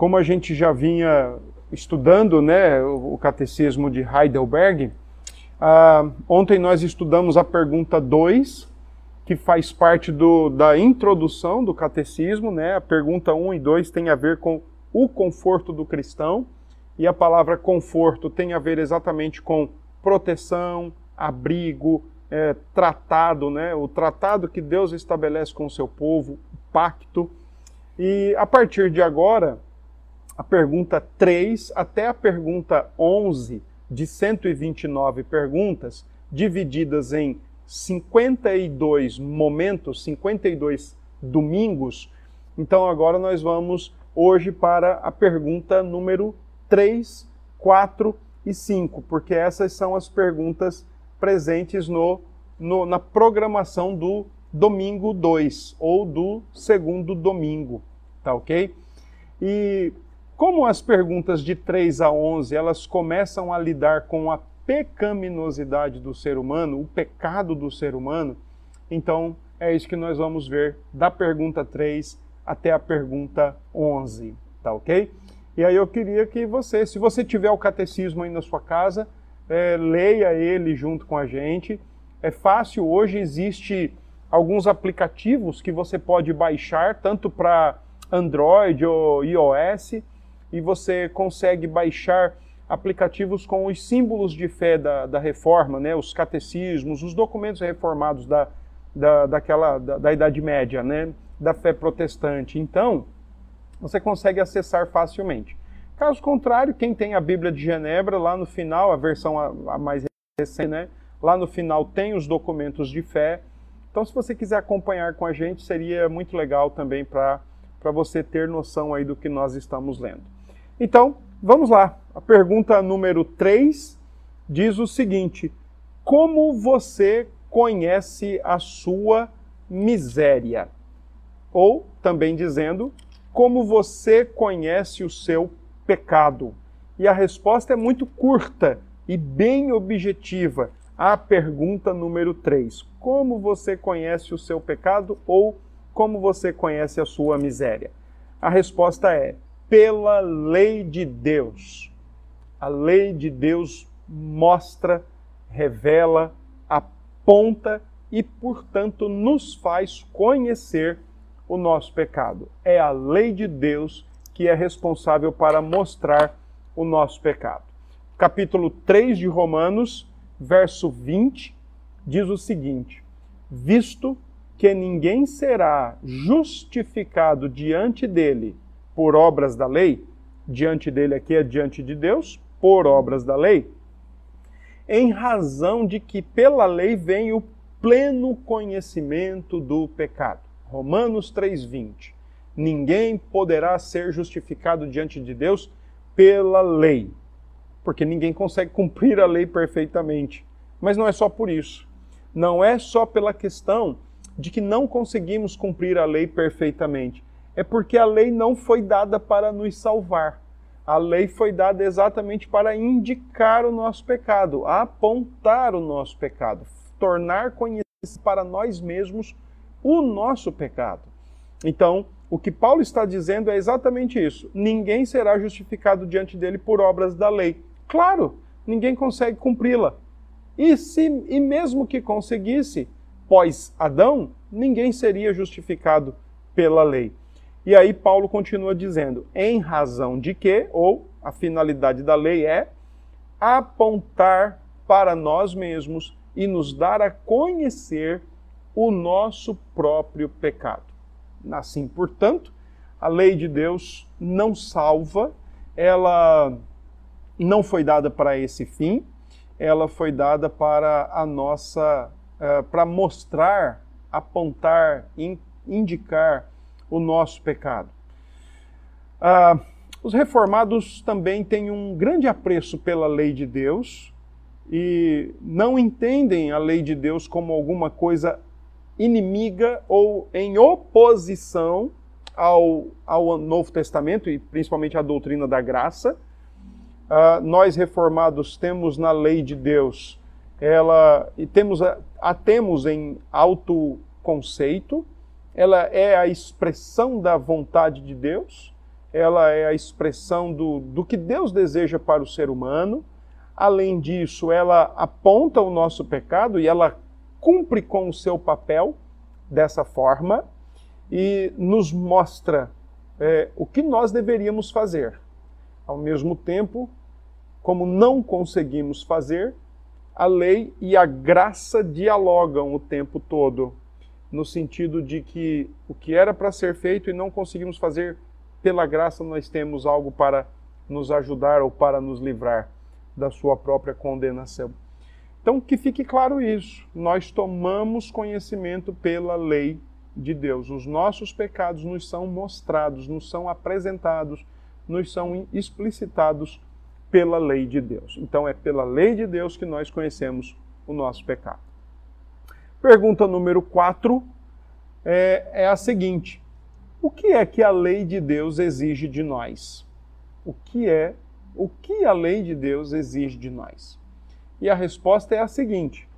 como a gente já vinha estudando né, o catecismo de Heidelberg, uh, ontem nós estudamos a pergunta 2, que faz parte do, da introdução do catecismo. Né? A pergunta 1 um e 2 tem a ver com o conforto do cristão, e a palavra conforto tem a ver exatamente com proteção, abrigo, é, tratado, né? o tratado que Deus estabelece com o seu povo, o pacto. E a partir de agora, a pergunta 3 até a pergunta 11 de 129 perguntas, divididas em 52 momentos, 52 domingos. Então agora nós vamos hoje para a pergunta número 3, 4 e 5, porque essas são as perguntas presentes no, no, na programação do domingo 2 ou do segundo domingo, tá ok? E como as perguntas de 3 a 11, elas começam a lidar com a pecaminosidade do ser humano, o pecado do ser humano, então é isso que nós vamos ver da pergunta 3 até a pergunta 11, tá ok? E aí eu queria que você, se você tiver o catecismo aí na sua casa, é, leia ele junto com a gente. É fácil, hoje existe alguns aplicativos que você pode baixar, tanto para Android ou iOS, e você consegue baixar aplicativos com os símbolos de fé da, da reforma, né, os catecismos, os documentos reformados da, da, daquela, da, da Idade Média, né, da fé protestante. Então, você consegue acessar facilmente. Caso contrário, quem tem a Bíblia de Genebra, lá no final, a versão a, a mais recente, né, lá no final tem os documentos de fé. Então, se você quiser acompanhar com a gente, seria muito legal também para você ter noção aí do que nós estamos lendo. Então, vamos lá. A pergunta número 3 diz o seguinte: Como você conhece a sua miséria? Ou, também dizendo, como você conhece o seu pecado? E a resposta é muito curta e bem objetiva à pergunta número 3. Como você conhece o seu pecado ou como você conhece a sua miséria? A resposta é pela lei de Deus. A lei de Deus mostra, revela, aponta e, portanto, nos faz conhecer o nosso pecado. É a lei de Deus que é responsável para mostrar o nosso pecado. Capítulo 3 de Romanos, verso 20, diz o seguinte: Visto que ninguém será justificado diante dele por obras da lei, diante dele aqui é diante de Deus, por obras da lei, em razão de que pela lei vem o pleno conhecimento do pecado. Romanos 3:20. Ninguém poderá ser justificado diante de Deus pela lei, porque ninguém consegue cumprir a lei perfeitamente. Mas não é só por isso. Não é só pela questão de que não conseguimos cumprir a lei perfeitamente, é porque a lei não foi dada para nos salvar. A lei foi dada exatamente para indicar o nosso pecado, apontar o nosso pecado, tornar conhecido para nós mesmos o nosso pecado. Então, o que Paulo está dizendo é exatamente isso. Ninguém será justificado diante dele por obras da lei. Claro, ninguém consegue cumpri-la. E, se, e mesmo que conseguisse, pós Adão, ninguém seria justificado pela lei. E aí Paulo continua dizendo: em razão de que, ou a finalidade da lei é apontar para nós mesmos e nos dar a conhecer o nosso próprio pecado. Assim, portanto, a lei de Deus não salva, ela não foi dada para esse fim, ela foi dada para a nossa, uh, para mostrar, apontar, in, indicar o nosso pecado. Ah, os reformados também têm um grande apreço pela lei de Deus e não entendem a lei de Deus como alguma coisa inimiga ou em oposição ao, ao Novo Testamento e principalmente à doutrina da graça. Uh, nós reformados temos na lei de Deus, ela e temos a, a temos em autoconceito, ela é a expressão da vontade de Deus, ela é a expressão do, do que Deus deseja para o ser humano. Além disso, ela aponta o nosso pecado e ela cumpre com o seu papel dessa forma e nos mostra é, o que nós deveríamos fazer. Ao mesmo tempo, como não conseguimos fazer, a lei e a graça dialogam o tempo todo, no sentido de que o que era para ser feito e não conseguimos fazer, pela graça nós temos algo para nos ajudar ou para nos livrar da sua própria condenação. Então, que fique claro isso. Nós tomamos conhecimento pela lei de Deus. Os nossos pecados nos são mostrados, nos são apresentados, nos são explicitados pela lei de Deus. Então, é pela lei de Deus que nós conhecemos o nosso pecado. Pergunta número 4 é, é a seguinte: O que é que a lei de Deus exige de nós? O que é o que a lei de Deus exige de nós? E a resposta é a seguinte: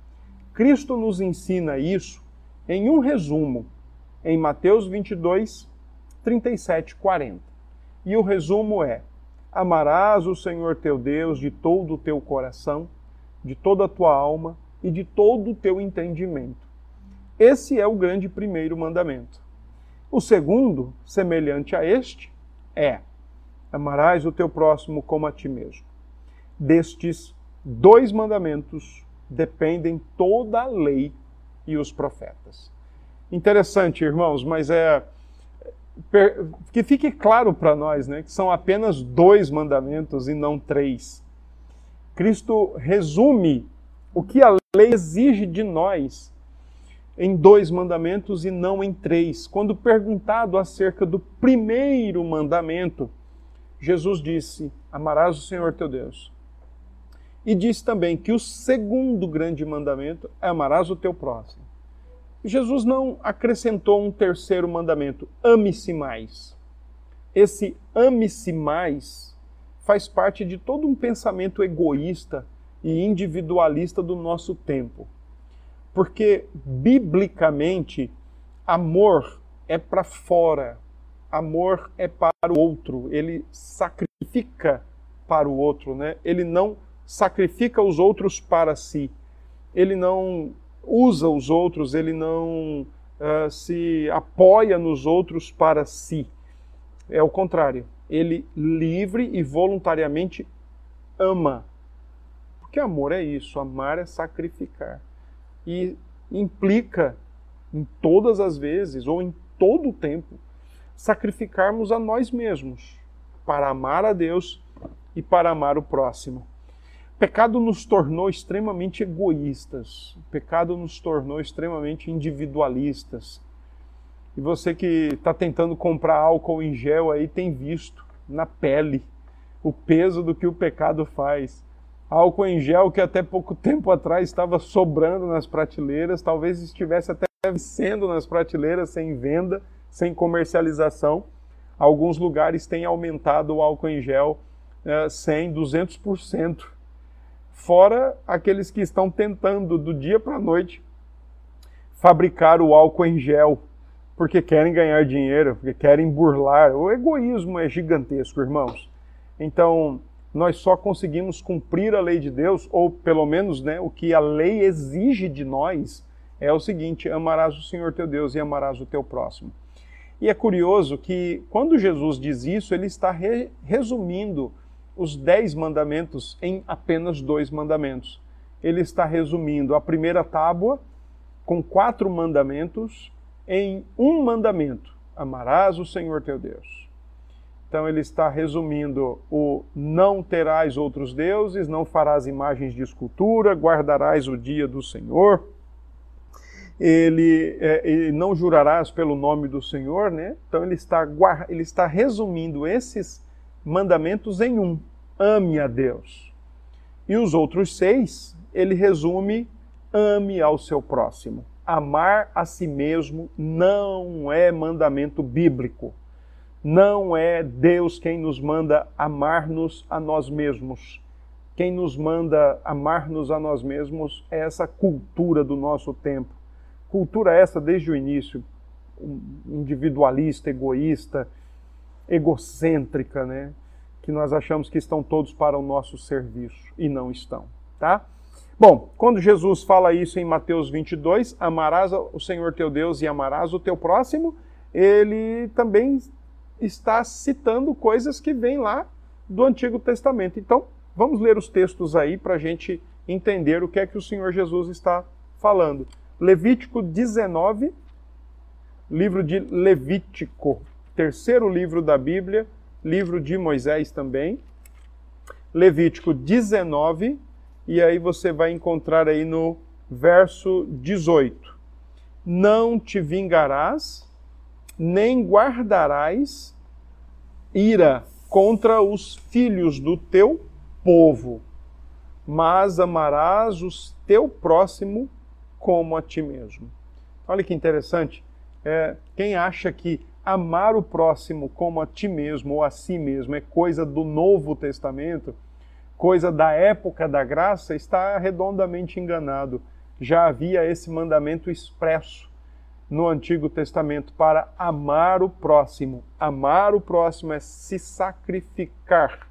Cristo nos ensina isso em um resumo, em Mateus 22, 37, 40. E o resumo é: Amarás o Senhor teu Deus de todo o teu coração, de toda a tua alma e de todo o teu entendimento. Esse é o grande primeiro mandamento. O segundo, semelhante a este, é: Amarás o teu próximo como a ti mesmo. Destes dois mandamentos dependem toda a lei e os profetas. Interessante, irmãos, mas é que fique claro para nós, né, que são apenas dois mandamentos e não três. Cristo resume o que a lei exige de nós em dois mandamentos e não em três. Quando perguntado acerca do primeiro mandamento, Jesus disse: Amarás o Senhor teu Deus e diz também que o segundo grande mandamento é amarás o teu próximo. Jesus não acrescentou um terceiro mandamento, ame-se mais. Esse ame-se mais faz parte de todo um pensamento egoísta e individualista do nosso tempo. Porque, biblicamente, amor é para fora, amor é para o outro, ele sacrifica para o outro, né? ele não sacrifica os outros para si. Ele não usa os outros, ele não uh, se apoia nos outros para si. É o contrário. Ele livre e voluntariamente ama. Porque amor é isso, amar é sacrificar. E implica, em todas as vezes, ou em todo o tempo, sacrificarmos a nós mesmos para amar a Deus e para amar o próximo pecado nos tornou extremamente egoístas, o pecado nos tornou extremamente individualistas. E você que está tentando comprar álcool em gel aí tem visto na pele o peso do que o pecado faz. Álcool em gel que até pouco tempo atrás estava sobrando nas prateleiras, talvez estivesse até sendo nas prateleiras sem venda, sem comercialização. Alguns lugares têm aumentado o álcool em gel é, 100, 200% fora aqueles que estão tentando do dia para a noite fabricar o álcool em gel, porque querem ganhar dinheiro, porque querem burlar. O egoísmo é gigantesco, irmãos. Então, nós só conseguimos cumprir a lei de Deus, ou pelo menos né, o que a lei exige de nós, é o seguinte: amarás o Senhor teu Deus e amarás o teu próximo. E é curioso que quando Jesus diz isso, ele está re resumindo os dez mandamentos em apenas dois mandamentos. Ele está resumindo a primeira tábua com quatro mandamentos em um mandamento: amarás o Senhor teu Deus. Então ele está resumindo o não terás outros deuses, não farás imagens de escultura, guardarás o dia do Senhor. Ele, é, ele não jurarás pelo nome do Senhor, né? Então ele está, ele está resumindo esses mandamentos em um: ame a Deus. E os outros seis, ele resume: ame ao seu próximo. Amar a si mesmo não é mandamento bíblico. Não é Deus quem nos manda amar-nos a nós mesmos. Quem nos manda amar-nos a nós mesmos é essa cultura do nosso tempo. Cultura essa desde o início, individualista, egoísta, egocêntrica, né? Que nós achamos que estão todos para o nosso serviço e não estão, tá? Bom, quando Jesus fala isso em Mateus 22, amarás o Senhor teu Deus e amarás o teu próximo, ele também está citando coisas que vêm lá do Antigo Testamento. Então, vamos ler os textos aí para a gente entender o que é que o Senhor Jesus está falando. Levítico 19, livro de Levítico, terceiro livro da Bíblia, livro de Moisés também. Levítico 19, e aí você vai encontrar aí no verso 18: Não te vingarás, nem guardarás ira contra os filhos do teu povo, mas amarás o teu próximo como a ti mesmo. Olha que interessante. É, quem acha que amar o próximo como a ti mesmo ou a si mesmo é coisa do Novo Testamento, coisa da época da graça, está redondamente enganado. Já havia esse mandamento expresso no Antigo Testamento para amar o próximo. Amar o próximo é se sacrificar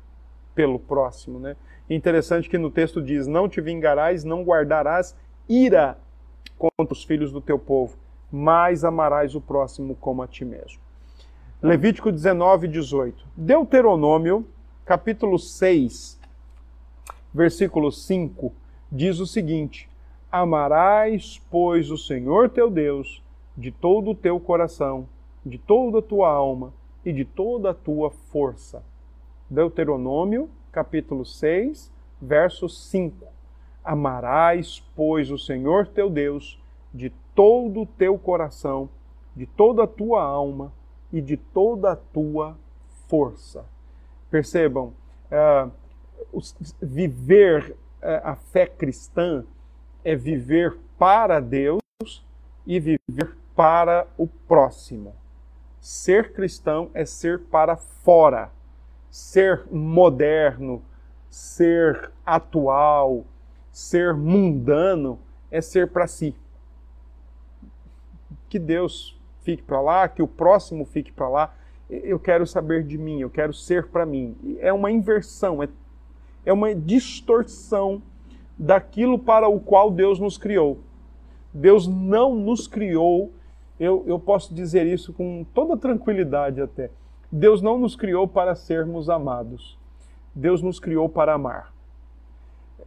pelo próximo, né? Interessante que no texto diz: Não te vingarás, não guardarás ira contra os filhos do teu povo, mas amarás o próximo como a ti mesmo. Levítico 19, 18. Deuteronômio, capítulo 6, versículo 5, diz o seguinte: Amarás, pois, o Senhor teu Deus de todo o teu coração, de toda a tua alma e de toda a tua força. Deuteronômio, capítulo 6, verso 5. Amarás, pois, o Senhor teu Deus de todo o teu coração, de toda a tua alma e de toda a tua força. Percebam, uh, viver uh, a fé cristã é viver para Deus e viver para o próximo. Ser cristão é ser para fora, ser moderno, ser atual, ser mundano é ser para si. Que Deus fique para lá, que o próximo fique para lá. Eu quero saber de mim, eu quero ser para mim. É uma inversão, é, é uma distorção daquilo para o qual Deus nos criou. Deus não nos criou eu, eu posso dizer isso com toda tranquilidade até. Deus não nos criou para sermos amados. Deus nos criou para amar.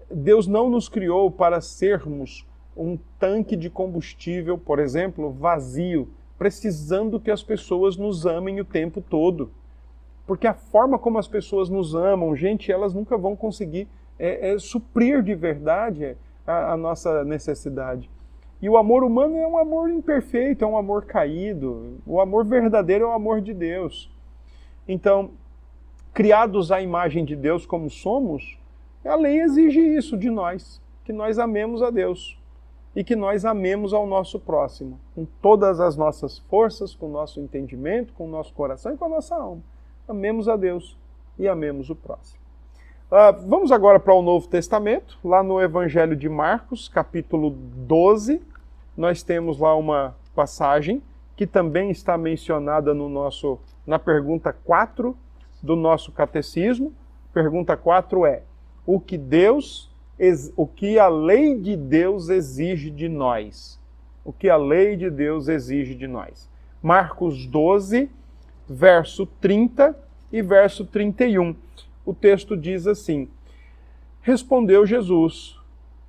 Deus não nos criou para sermos um tanque de combustível, por exemplo, vazio, precisando que as pessoas nos amem o tempo todo. Porque a forma como as pessoas nos amam, gente, elas nunca vão conseguir é, é, suprir de verdade a, a nossa necessidade. E o amor humano é um amor imperfeito, é um amor caído. O amor verdadeiro é o amor de Deus. Então, criados à imagem de Deus como somos, a lei exige isso de nós, que nós amemos a Deus e que nós amemos ao nosso próximo, com todas as nossas forças, com o nosso entendimento, com o nosso coração e com a nossa alma. Amemos a Deus e amemos o próximo. Uh, vamos agora para o Novo Testamento, lá no Evangelho de Marcos, capítulo 12. Nós temos lá uma passagem que também está mencionada no nosso, na pergunta 4 do nosso catecismo. Pergunta 4 é: o que Deus, o que a lei de Deus exige de nós? O que a lei de Deus exige de nós? Marcos 12, verso 30 e verso 31 o texto diz assim: Respondeu Jesus: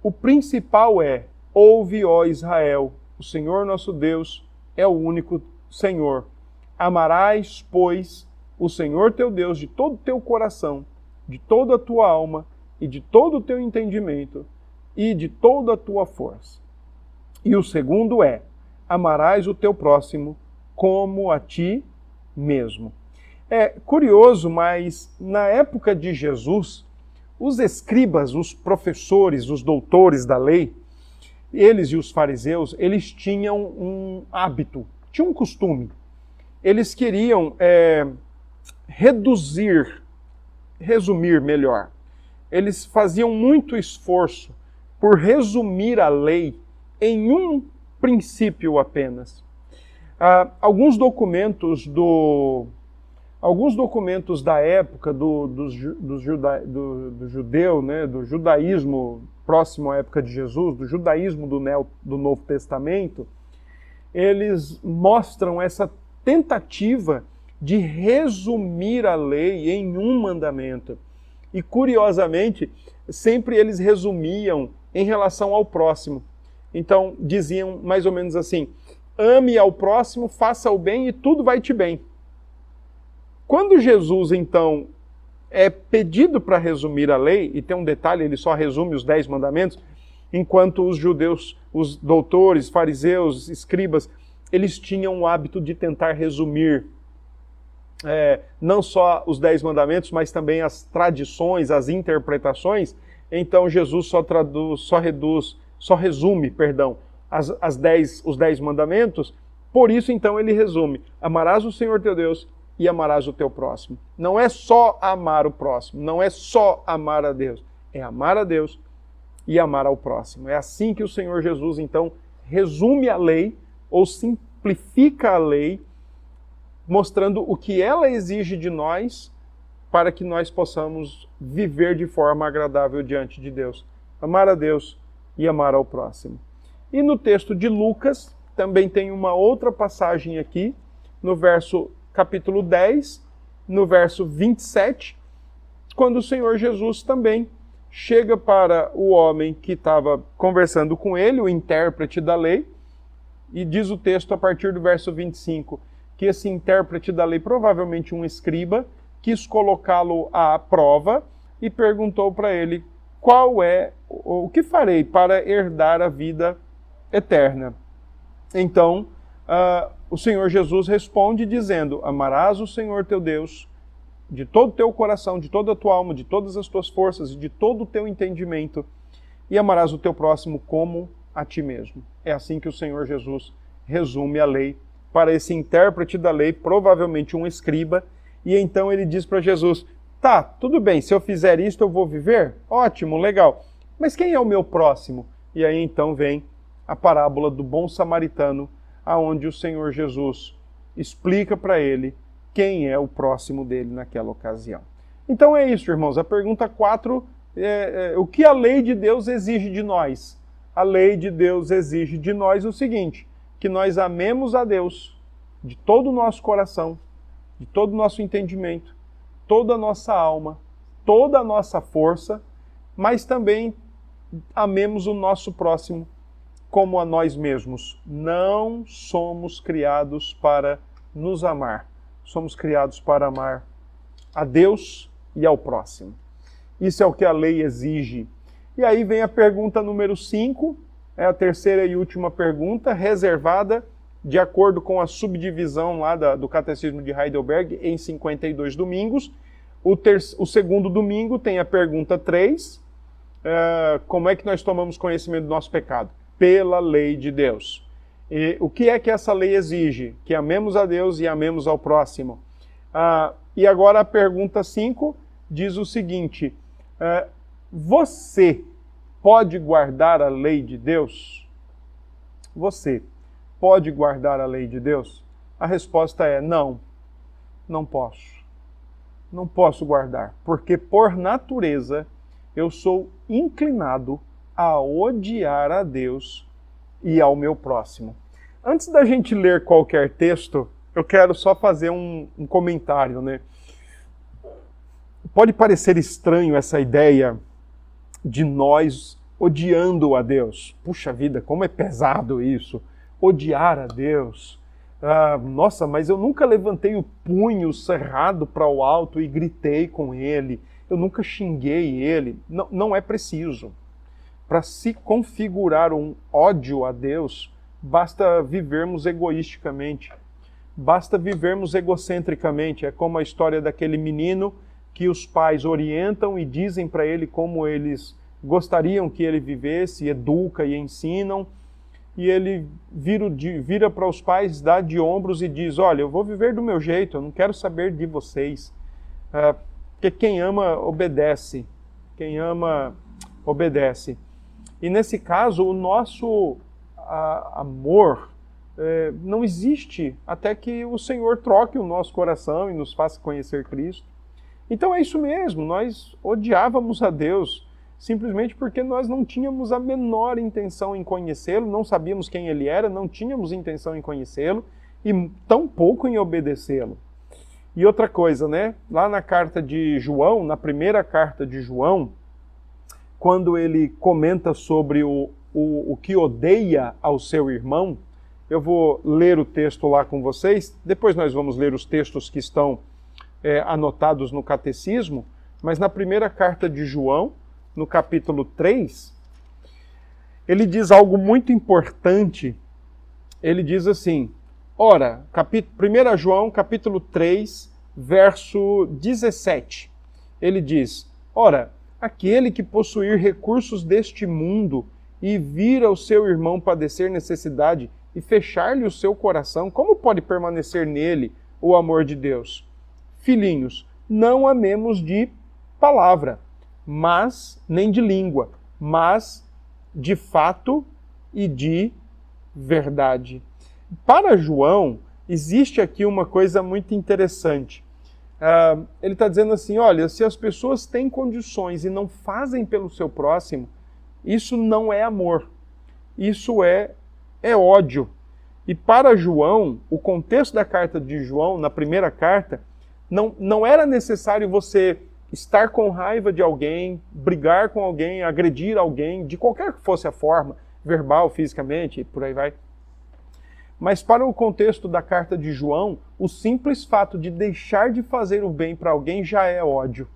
O principal é: Ouve, ó Israel, o Senhor nosso Deus é o único Senhor. Amarás, pois, o Senhor teu Deus de todo o teu coração, de toda a tua alma e de todo o teu entendimento e de toda a tua força. E o segundo é: amarás o teu próximo como a ti mesmo. É curioso, mas na época de Jesus, os escribas, os professores, os doutores da lei, eles e os fariseus, eles tinham um hábito, tinham um costume. Eles queriam é, reduzir, resumir melhor. Eles faziam muito esforço por resumir a lei em um princípio apenas. Ah, alguns documentos do alguns documentos da época do, do, do, juda, do, do judeu, né, do judaísmo próximo à época de Jesus, do judaísmo do, Neo, do Novo Testamento, eles mostram essa tentativa de resumir a lei em um mandamento. E curiosamente, sempre eles resumiam em relação ao próximo. Então, diziam mais ou menos assim: ame ao próximo, faça o bem e tudo vai te bem. Quando Jesus, então, é pedido para resumir a lei, e tem um detalhe, ele só resume os dez mandamentos, enquanto os judeus, os doutores, fariseus, escribas, eles tinham o hábito de tentar resumir é, não só os dez mandamentos, mas também as tradições, as interpretações. Então Jesus só traduz, só reduz, só resume, perdão, as, as dez, os dez mandamentos. Por isso, então, ele resume: amarás o Senhor teu Deus e amarás o teu próximo. Não é só amar o próximo, não é só amar a Deus, é amar a Deus e amar ao próximo. É assim que o Senhor Jesus, então, resume a lei ou simplifica a lei, mostrando o que ela exige de nós para que nós possamos viver de forma agradável diante de Deus. Amar a Deus e amar ao próximo. E no texto de Lucas, também tem uma outra passagem aqui, no verso capítulo 10, no verso 27, quando o Senhor Jesus também chega para o homem que estava conversando com ele, o intérprete da lei, e diz o texto a partir do verso 25 que esse intérprete da lei, provavelmente um escriba, quis colocá-lo à prova e perguntou para ele qual é o que farei para herdar a vida eterna. Então, uh, o Senhor Jesus responde dizendo: Amarás o Senhor teu Deus de todo o teu coração, de toda a tua alma, de todas as tuas forças e de todo o teu entendimento, e amarás o teu próximo como a ti mesmo. É assim que o Senhor Jesus resume a lei para esse intérprete da lei, provavelmente um escriba, e então ele diz para Jesus: Tá, tudo bem, se eu fizer isto eu vou viver? Ótimo, legal. Mas quem é o meu próximo? E aí então vem a parábola do bom samaritano aonde o Senhor Jesus explica para ele quem é o próximo dele naquela ocasião. Então é isso, irmãos. A pergunta 4 é, é o que a lei de Deus exige de nós? A lei de Deus exige de nós o seguinte: que nós amemos a Deus de todo o nosso coração, de todo o nosso entendimento, toda a nossa alma, toda a nossa força, mas também amemos o nosso próximo como a nós mesmos. Não somos criados para nos amar. Somos criados para amar a Deus e ao próximo. Isso é o que a lei exige. E aí vem a pergunta número 5, é a terceira e última pergunta, reservada de acordo com a subdivisão lá da, do Catecismo de Heidelberg em 52 domingos. O, ter, o segundo domingo tem a pergunta 3, uh, eh, como é que nós tomamos conhecimento do nosso pecado? Pela lei de Deus. E o que é que essa lei exige? Que amemos a Deus e amemos ao próximo. Ah, e agora a pergunta 5 diz o seguinte: ah, Você pode guardar a lei de Deus? Você pode guardar a lei de Deus? A resposta é não, não posso. Não posso guardar, porque por natureza eu sou inclinado a odiar a Deus e ao meu próximo. Antes da gente ler qualquer texto, eu quero só fazer um, um comentário, né? Pode parecer estranho essa ideia de nós odiando a Deus. Puxa vida, como é pesado isso! Odiar a Deus. Ah, nossa, mas eu nunca levantei o punho cerrado para o alto e gritei com ele. Eu nunca xinguei ele. Não, não é preciso para se configurar um ódio a Deus, basta vivermos egoisticamente, basta vivermos egocentricamente. É como a história daquele menino que os pais orientam e dizem para ele como eles gostariam que ele vivesse, educa e ensinam, e ele vira, vira para os pais, dá de ombros e diz: Olha, eu vou viver do meu jeito, eu não quero saber de vocês. É, porque quem ama, obedece. Quem ama, obedece. E nesse caso, o nosso a, amor é, não existe até que o Senhor troque o nosso coração e nos faça conhecer Cristo. Então é isso mesmo, nós odiávamos a Deus simplesmente porque nós não tínhamos a menor intenção em conhecê-lo, não sabíamos quem ele era, não tínhamos intenção em conhecê-lo e tão pouco em obedecê-lo. E outra coisa, né? Lá na carta de João, na primeira carta de João, quando ele comenta sobre o, o, o que odeia ao seu irmão, eu vou ler o texto lá com vocês, depois nós vamos ler os textos que estão é, anotados no catecismo, mas na primeira carta de João, no capítulo 3, ele diz algo muito importante. Ele diz assim: Ora, capítulo, 1 João, capítulo 3, verso 17. Ele diz: Ora, aquele que possuir recursos deste mundo e vir ao seu irmão padecer necessidade e fechar-lhe o seu coração, como pode permanecer nele o amor de Deus? Filhinhos, não amemos de palavra, mas nem de língua, mas de fato e de verdade. Para João, existe aqui uma coisa muito interessante. Uh, ele está dizendo assim: olha, se as pessoas têm condições e não fazem pelo seu próximo, isso não é amor, isso é, é ódio. E para João, o contexto da carta de João, na primeira carta, não, não era necessário você estar com raiva de alguém, brigar com alguém, agredir alguém, de qualquer que fosse a forma, verbal, fisicamente, por aí vai. Mas para o contexto da carta de João, o simples fato de deixar de fazer o bem para alguém já é ódio.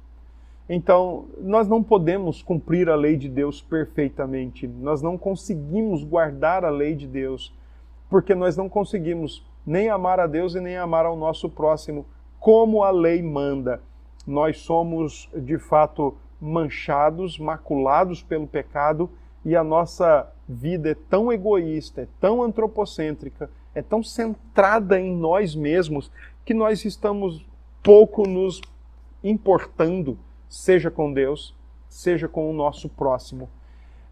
Então, nós não podemos cumprir a lei de Deus perfeitamente. Nós não conseguimos guardar a lei de Deus, porque nós não conseguimos nem amar a Deus e nem amar ao nosso próximo como a lei manda nós somos de fato manchados, maculados pelo pecado e a nossa vida é tão egoísta, é tão antropocêntrica, é tão centrada em nós mesmos que nós estamos pouco nos importando, seja com Deus, seja com o nosso próximo.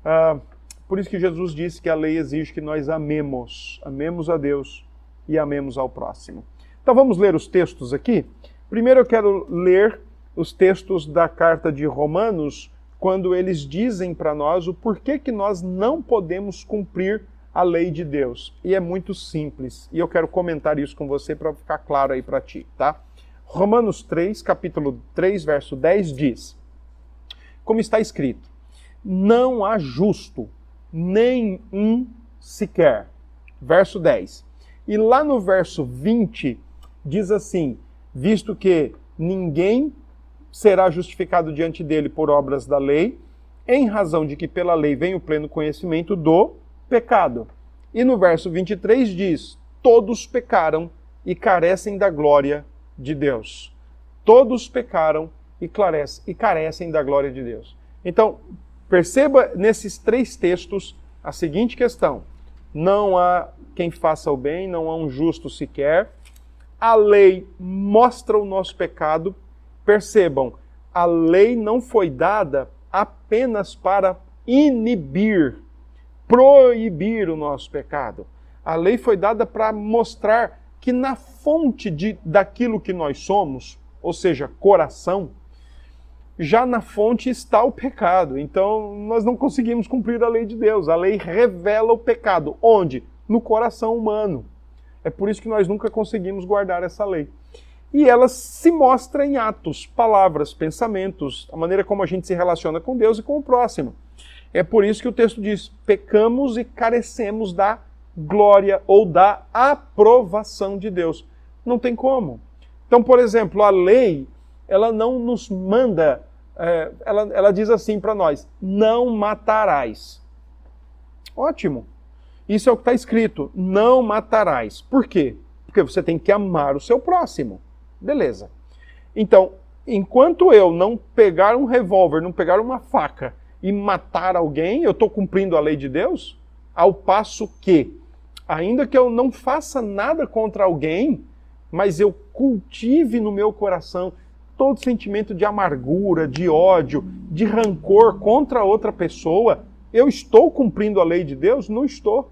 Ah, por isso que Jesus disse que a lei exige que nós amemos, amemos a Deus e amemos ao próximo. Então vamos ler os textos aqui. Primeiro eu quero ler os textos da carta de Romanos, quando eles dizem para nós o porquê que nós não podemos cumprir a lei de Deus. E é muito simples. E eu quero comentar isso com você para ficar claro aí para ti, tá? Romanos 3, capítulo 3, verso 10 diz: Como está escrito: Não há justo, nem um sequer. Verso 10. E lá no verso 20 diz assim: visto que ninguém será justificado diante dele por obras da lei, em razão de que pela lei vem o pleno conhecimento do pecado. E no verso 23 diz: Todos pecaram e carecem da glória de Deus. Todos pecaram e e carecem da glória de Deus. Então, perceba nesses três textos a seguinte questão: não há quem faça o bem, não há um justo sequer, a lei mostra o nosso pecado. Percebam, a lei não foi dada apenas para inibir, proibir o nosso pecado. A lei foi dada para mostrar que na fonte de, daquilo que nós somos, ou seja, coração, já na fonte está o pecado. Então, nós não conseguimos cumprir a lei de Deus. A lei revela o pecado. Onde? No coração humano. É por isso que nós nunca conseguimos guardar essa lei. E ela se mostra em atos, palavras, pensamentos, a maneira como a gente se relaciona com Deus e com o próximo. É por isso que o texto diz: pecamos e carecemos da glória ou da aprovação de Deus. Não tem como. Então, por exemplo, a lei, ela não nos manda, é, ela, ela diz assim para nós: não matarás. Ótimo. Isso é o que está escrito: não matarás. Por quê? Porque você tem que amar o seu próximo. Beleza. Então, enquanto eu não pegar um revólver, não pegar uma faca e matar alguém, eu estou cumprindo a lei de Deus? Ao passo que, ainda que eu não faça nada contra alguém, mas eu cultive no meu coração todo sentimento de amargura, de ódio, de rancor contra outra pessoa, eu estou cumprindo a lei de Deus? Não estou.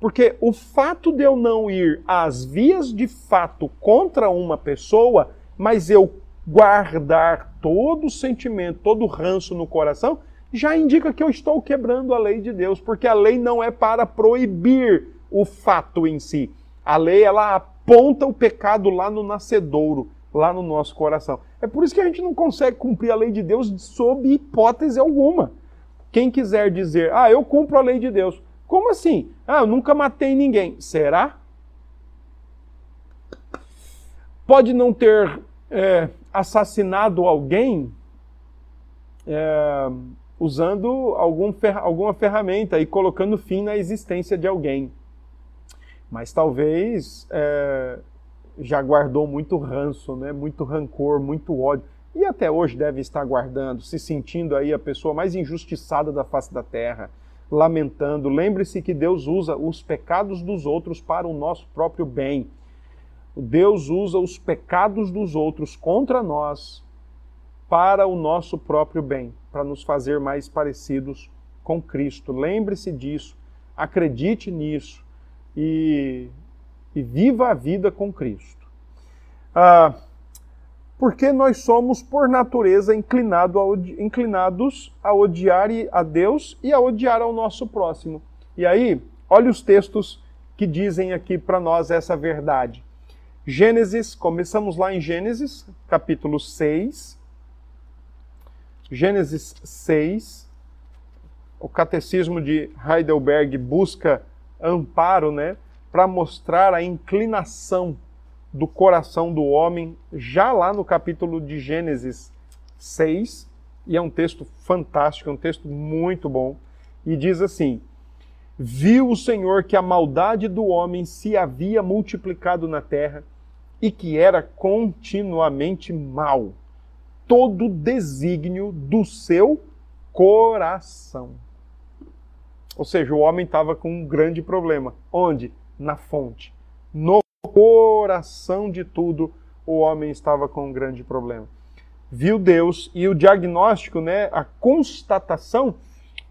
Porque o fato de eu não ir às vias de fato contra uma pessoa, mas eu guardar todo o sentimento, todo o ranço no coração, já indica que eu estou quebrando a lei de Deus, porque a lei não é para proibir o fato em si. A lei ela aponta o pecado lá no nascedouro, lá no nosso coração. É por isso que a gente não consegue cumprir a lei de Deus sob hipótese alguma. Quem quiser dizer, ah, eu cumpro a lei de Deus. Como assim? Ah, eu nunca matei ninguém. Será? Pode não ter é, assassinado alguém é, usando algum alguma ferramenta e colocando fim na existência de alguém. Mas talvez é, já guardou muito ranço, né? muito rancor, muito ódio. E até hoje deve estar guardando, se sentindo aí a pessoa mais injustiçada da face da terra, lamentando. Lembre-se que Deus usa os pecados dos outros para o nosso próprio bem. Deus usa os pecados dos outros contra nós para o nosso próprio bem, para nos fazer mais parecidos com Cristo. Lembre-se disso, acredite nisso e, e viva a vida com Cristo. Ah, porque nós somos, por natureza, inclinado a inclinados a odiar a Deus e a odiar ao nosso próximo. E aí, olha os textos que dizem aqui para nós essa verdade. Gênesis, começamos lá em Gênesis, capítulo 6. Gênesis 6. O catecismo de Heidelberg busca amparo, né, para mostrar a inclinação do coração do homem, já lá no capítulo de Gênesis 6, e é um texto fantástico, é um texto muito bom, e diz assim: Viu o Senhor que a maldade do homem se havia multiplicado na terra e que era continuamente mal, todo desígnio do seu coração. Ou seja, o homem estava com um grande problema. Onde? Na fonte. No coração de tudo, o homem estava com um grande problema. Viu Deus e o diagnóstico, né, a constatação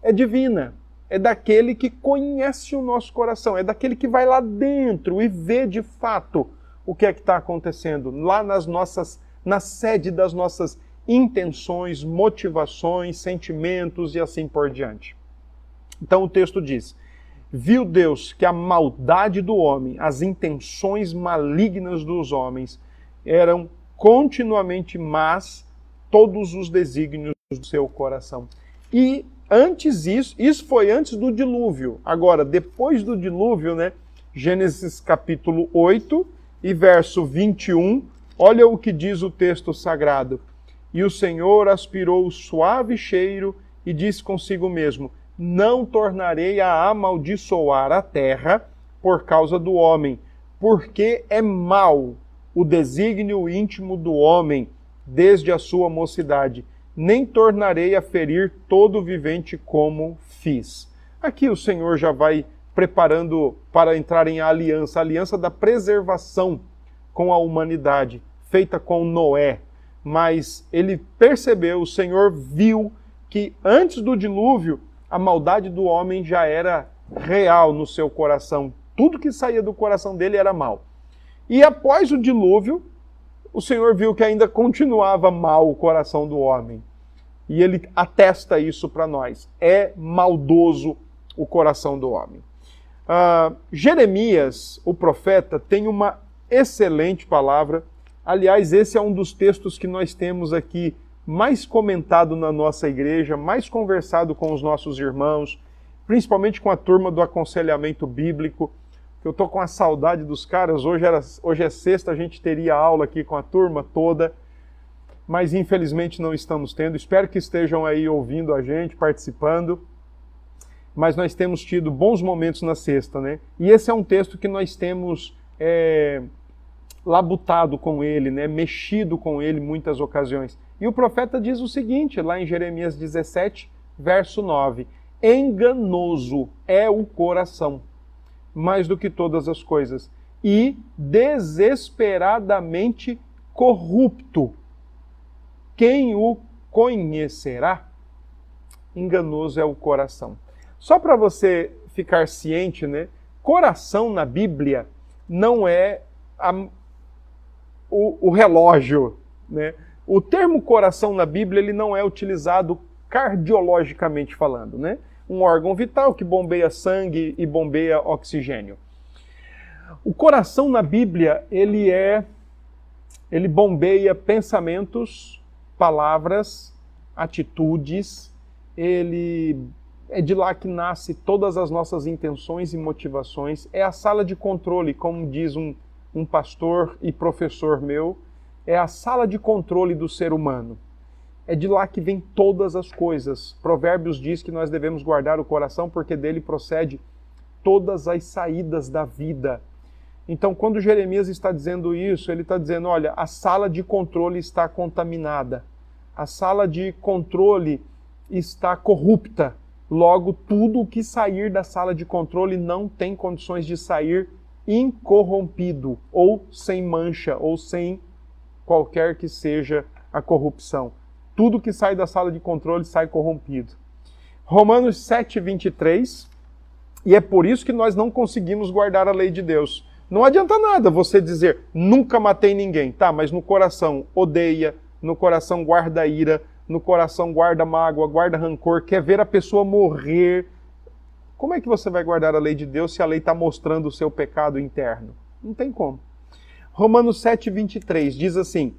é divina. É daquele que conhece o nosso coração, é daquele que vai lá dentro e vê de fato o que é que está acontecendo lá nas nossas, na sede das nossas intenções, motivações, sentimentos e assim por diante. Então o texto diz: Viu Deus que a maldade do homem, as intenções malignas dos homens, eram continuamente más todos os desígnios do seu coração. E antes isso, isso foi antes do dilúvio. Agora, depois do dilúvio, né? Gênesis capítulo 8 e verso 21, olha o que diz o texto sagrado. E o Senhor aspirou o suave cheiro e disse consigo mesmo: não tornarei a amaldiçoar a terra por causa do homem, porque é mau o desígnio íntimo do homem desde a sua mocidade, nem tornarei a ferir todo vivente como fiz. Aqui o Senhor já vai preparando para entrar em aliança, aliança da preservação com a humanidade, feita com Noé. Mas ele percebeu, o Senhor viu que antes do dilúvio a maldade do homem já era real no seu coração. Tudo que saía do coração dele era mal. E após o dilúvio, o Senhor viu que ainda continuava mal o coração do homem. E ele atesta isso para nós. É maldoso o coração do homem. Uh, Jeremias, o profeta, tem uma excelente palavra. Aliás, esse é um dos textos que nós temos aqui mais comentado na nossa igreja, mais conversado com os nossos irmãos, principalmente com a turma do aconselhamento bíblico, que eu tô com a saudade dos caras. Hoje, era, hoje é sexta, a gente teria aula aqui com a turma toda, mas infelizmente não estamos tendo. Espero que estejam aí ouvindo a gente, participando. Mas nós temos tido bons momentos na sexta, né? E esse é um texto que nós temos é, labutado com ele, né? Mexido com ele muitas ocasiões. E o profeta diz o seguinte, lá em Jeremias 17, verso 9: Enganoso é o coração, mais do que todas as coisas, e desesperadamente corrupto. Quem o conhecerá? Enganoso é o coração. Só para você ficar ciente, né? coração na Bíblia não é a, o, o, relógio. Né? O termo coração na Bíblia ele não é utilizado cardiologicamente falando. Né? Um órgão vital que bombeia sangue e bombeia oxigênio. O coração na Bíblia ele é ele bombeia pensamentos, palavras, atitudes, ele é de lá que nasce todas as nossas intenções e motivações. É a sala de controle, como diz um, um pastor e professor meu, é a sala de controle do ser humano. É de lá que vem todas as coisas. Provérbios diz que nós devemos guardar o coração porque dele procede todas as saídas da vida. Então, quando Jeremias está dizendo isso, ele está dizendo: olha, a sala de controle está contaminada, a sala de controle está corrupta, Logo, tudo o que sair da sala de controle não tem condições de sair incorrompido, ou sem mancha, ou sem qualquer que seja a corrupção. Tudo que sai da sala de controle sai corrompido. Romanos 7, 23. E é por isso que nós não conseguimos guardar a lei de Deus. Não adianta nada você dizer, nunca matei ninguém, tá? Mas no coração odeia, no coração guarda ira, no coração guarda mágoa, guarda rancor, quer ver a pessoa morrer. Como é que você vai guardar a lei de Deus se a lei está mostrando o seu pecado interno? Não tem como. Romanos 7, 23 diz assim: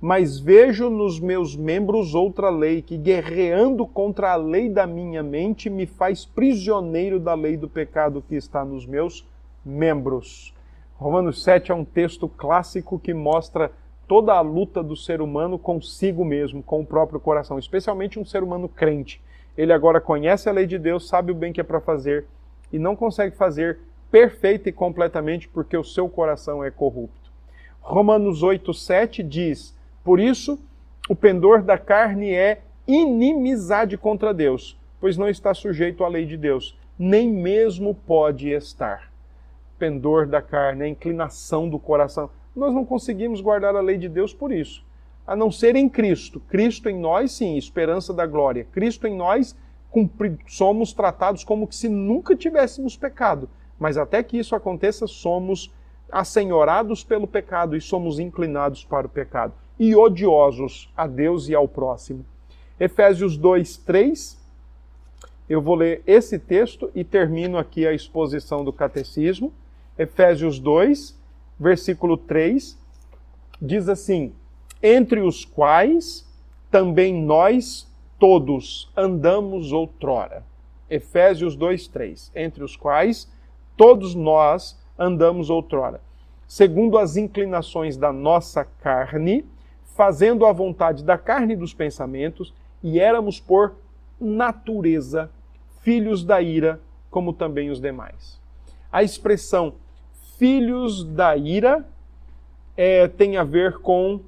Mas vejo nos meus membros outra lei, que guerreando contra a lei da minha mente, me faz prisioneiro da lei do pecado que está nos meus membros. Romanos 7 é um texto clássico que mostra toda a luta do ser humano consigo mesmo, com o próprio coração, especialmente um ser humano crente. Ele agora conhece a lei de Deus, sabe o bem que é para fazer e não consegue fazer perfeita e completamente porque o seu coração é corrupto. Romanos 8:7 diz: "Por isso, o pendor da carne é inimizade contra Deus, pois não está sujeito à lei de Deus, nem mesmo pode estar." Pendor da carne, a inclinação do coração nós não conseguimos guardar a lei de Deus por isso. A não ser em Cristo. Cristo em nós, sim, esperança da glória. Cristo em nós, somos tratados como se nunca tivéssemos pecado. Mas até que isso aconteça, somos assenhorados pelo pecado e somos inclinados para o pecado. E odiosos a Deus e ao próximo. Efésios 2, 3. Eu vou ler esse texto e termino aqui a exposição do catecismo. Efésios 2, versículo 3, diz assim: Entre os quais também nós todos andamos outrora. Efésios 2, 3. Entre os quais todos nós andamos outrora, segundo as inclinações da nossa carne, fazendo a vontade da carne e dos pensamentos, e éramos por natureza filhos da ira, como também os demais. A expressão filhos da ira é, tem a ver com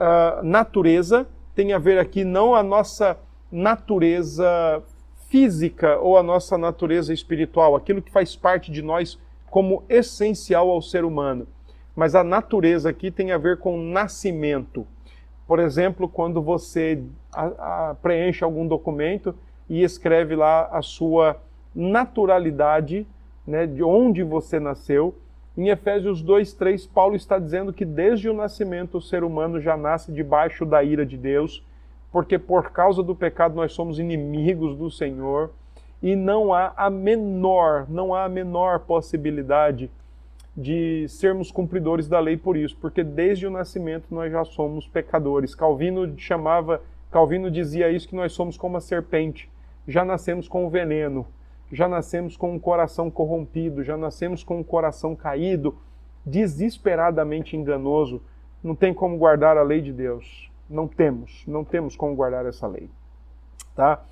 uh, natureza, tem a ver aqui não a nossa natureza física ou a nossa natureza espiritual, aquilo que faz parte de nós como essencial ao ser humano. Mas a natureza aqui tem a ver com nascimento. Por exemplo, quando você a, a, preenche algum documento e escreve lá a sua naturalidade, né, de onde você nasceu, em Efésios 2:3, Paulo está dizendo que desde o nascimento o ser humano já nasce debaixo da ira de Deus, porque por causa do pecado nós somos inimigos do Senhor e não há a menor, não há a menor possibilidade de sermos cumpridores da lei por isso, porque desde o nascimento nós já somos pecadores. Calvino chamava, Calvino dizia isso que nós somos como a serpente, já nascemos com o veneno já nascemos com um coração corrompido, já nascemos com um coração caído, desesperadamente enganoso. Não tem como guardar a lei de Deus. Não temos, não temos como guardar essa lei. Tá?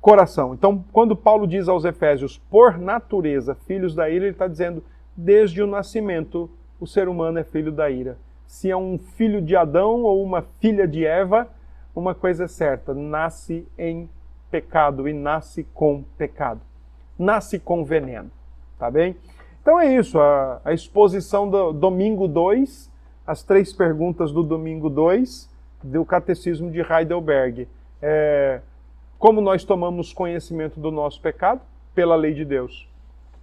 Coração. Então, quando Paulo diz aos Efésios, por natureza, filhos da ira, ele está dizendo, desde o nascimento, o ser humano é filho da ira. Se é um filho de Adão ou uma filha de Eva, uma coisa é certa, nasce em pecado e nasce com pecado nasce com veneno. Tá bem? Então é isso, a, a exposição do domingo 2, as três perguntas do domingo 2 do Catecismo de Heidelberg. É, como nós tomamos conhecimento do nosso pecado? Pela lei de Deus.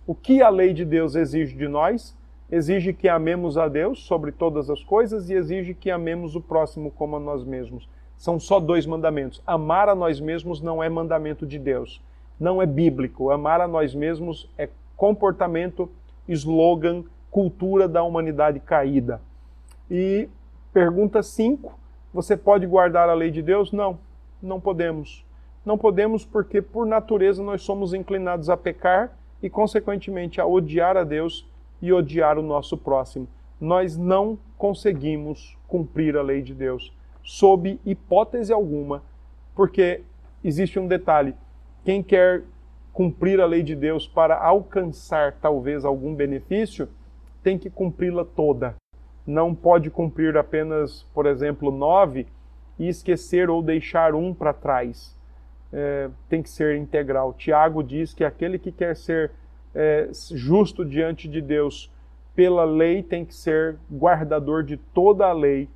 O que a lei de Deus exige de nós? Exige que amemos a Deus sobre todas as coisas e exige que amemos o próximo como a nós mesmos. São só dois mandamentos. Amar a nós mesmos não é mandamento de Deus, não é bíblico. Amar a nós mesmos é comportamento, slogan, cultura da humanidade caída. E pergunta 5: você pode guardar a lei de Deus? Não, não podemos. Não podemos porque, por natureza, nós somos inclinados a pecar e, consequentemente, a odiar a Deus e odiar o nosso próximo. Nós não conseguimos cumprir a lei de Deus, sob hipótese alguma, porque existe um detalhe: quem quer cumprir a lei de Deus para alcançar talvez algum benefício, tem que cumpri-la toda. Não pode cumprir apenas, por exemplo, nove e esquecer ou deixar um para trás. É, tem que ser integral. Tiago diz que aquele que quer ser é, justo diante de Deus pela lei tem que ser guardador de toda a lei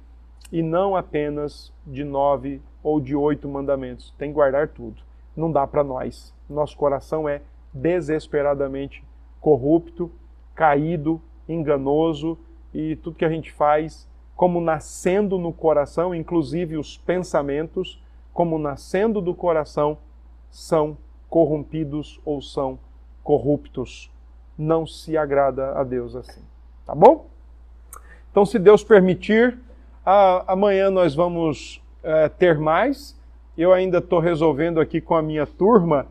e não apenas de nove ou de oito mandamentos. Tem que guardar tudo. Não dá para nós. Nosso coração é desesperadamente corrupto, caído, enganoso e tudo que a gente faz, como nascendo no coração, inclusive os pensamentos, como nascendo do coração, são corrompidos ou são corruptos. Não se agrada a Deus assim. Tá bom? Então, se Deus permitir, amanhã nós vamos é, ter mais. Eu ainda estou resolvendo aqui com a minha turma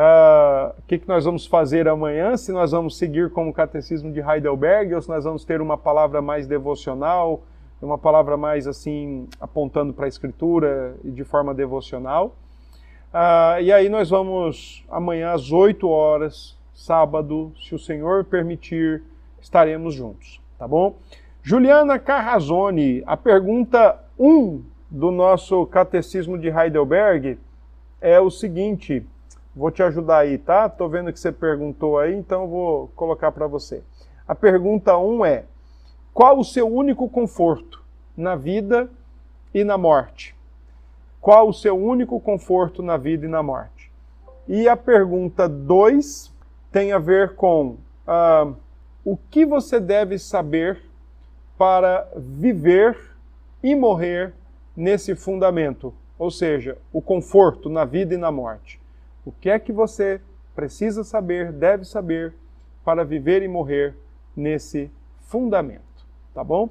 ah, o que, que nós vamos fazer amanhã, se nós vamos seguir como o catecismo de Heidelberg ou se nós vamos ter uma palavra mais devocional, uma palavra mais assim, apontando para a escritura e de forma devocional. Uh, e aí nós vamos amanhã às 8 horas, sábado, se o Senhor permitir, estaremos juntos, tá bom? Juliana Carrazone, a pergunta 1 do nosso catecismo de Heidelberg é o seguinte: vou te ajudar aí, tá? Estou vendo que você perguntou aí, então vou colocar para você. A pergunta 1 um é: qual o seu único conforto na vida e na morte? Qual o seu único conforto na vida e na morte? E a pergunta 2 tem a ver com uh, o que você deve saber para viver e morrer nesse fundamento, ou seja, o conforto na vida e na morte. O que é que você precisa saber, deve saber para viver e morrer nesse fundamento, tá bom?